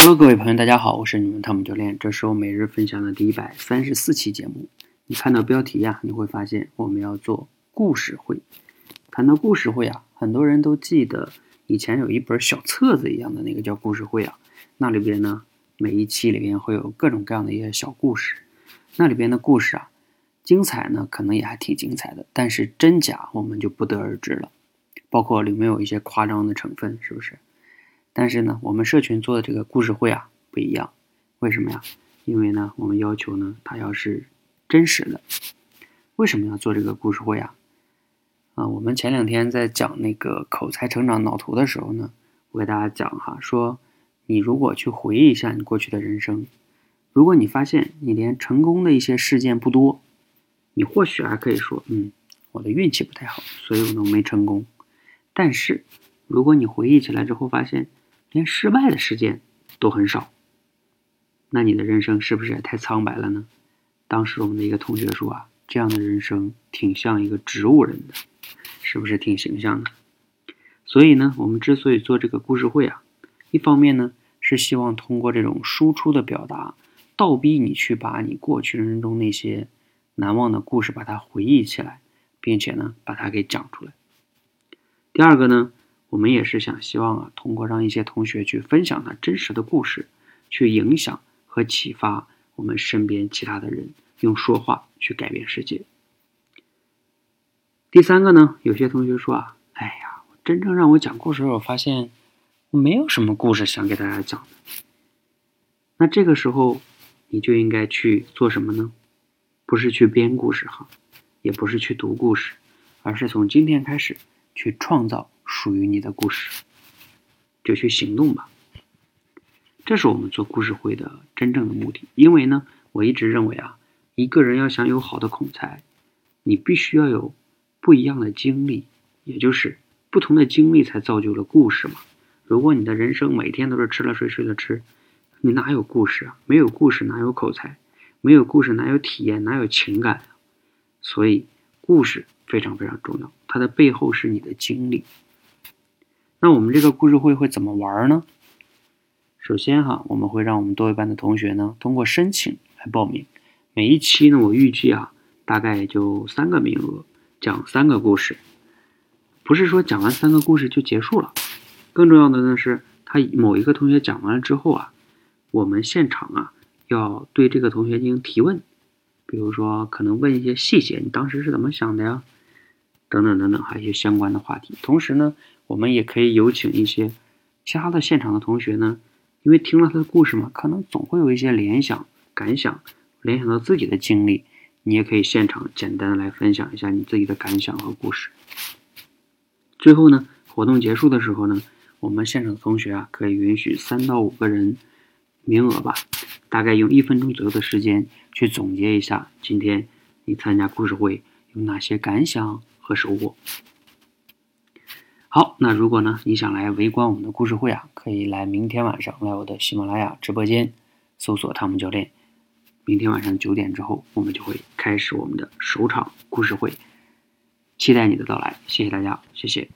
Hello，各位朋友，大家好，我是你们汤姆教练，这是我每日分享的第一百三十四期节目。你看到标题呀，你会发现我们要做故事会。谈到故事会啊，很多人都记得以前有一本小册子一样的那个叫故事会啊，那里边呢，每一期里边会有各种各样的一些小故事，那里边的故事啊，精彩呢，可能也还挺精彩的，但是真假我们就不得而知了，包括里面有一些夸张的成分，是不是？但是呢，我们社群做的这个故事会啊不一样，为什么呀？因为呢，我们要求呢，它要是真实的。为什么要做这个故事会啊？啊，我们前两天在讲那个口才成长脑图的时候呢，我给大家讲哈，说你如果去回忆一下你过去的人生，如果你发现你连成功的一些事件不多，你或许还可以说，嗯，我的运气不太好，所以我都没成功。但是如果你回忆起来之后发现，连失败的事件都很少，那你的人生是不是也太苍白了呢？当时我们的一个同学说啊，这样的人生挺像一个植物人的，是不是挺形象的？所以呢，我们之所以做这个故事会啊，一方面呢是希望通过这种输出的表达，倒逼你去把你过去人生中那些难忘的故事把它回忆起来，并且呢把它给讲出来。第二个呢。我们也是想希望啊，通过让一些同学去分享他真实的故事，去影响和启发我们身边其他的人，用说话去改变世界。第三个呢，有些同学说啊，哎呀，真正让我讲故事，我发现我没有什么故事想给大家讲的。那这个时候，你就应该去做什么呢？不是去编故事哈，也不是去读故事，而是从今天开始去创造。属于你的故事，就去行动吧。这是我们做故事会的真正的目的。因为呢，我一直认为啊，一个人要想有好的口才，你必须要有不一样的经历，也就是不同的经历才造就了故事嘛。如果你的人生每天都是吃了睡睡了吃，你哪有故事啊？没有故事哪有口才？没有故事哪有体验？哪有情感？所以，故事非常非常重要，它的背后是你的经历。那我们这个故事会会怎么玩呢？首先哈，我们会让我们多一班的同学呢通过申请来报名。每一期呢，我预计啊，大概也就三个名额，讲三个故事。不是说讲完三个故事就结束了，更重要的呢是，他某一个同学讲完了之后啊，我们现场啊要对这个同学进行提问，比如说可能问一些细节，你当时是怎么想的呀？等等等等，还有一些相关的话题。同时呢。我们也可以有请一些其他的现场的同学呢，因为听了他的故事嘛，可能总会有一些联想、感想，联想到自己的经历，你也可以现场简单的来分享一下你自己的感想和故事。最后呢，活动结束的时候呢，我们现场的同学啊，可以允许三到五个人名额吧，大概用一分钟左右的时间去总结一下今天你参加故事会有哪些感想和收获。好，那如果呢，你想来围观我们的故事会啊，可以来明天晚上来我的喜马拉雅直播间，搜索汤姆教练。明天晚上九点之后，我们就会开始我们的首场故事会，期待你的到来，谢谢大家，谢谢。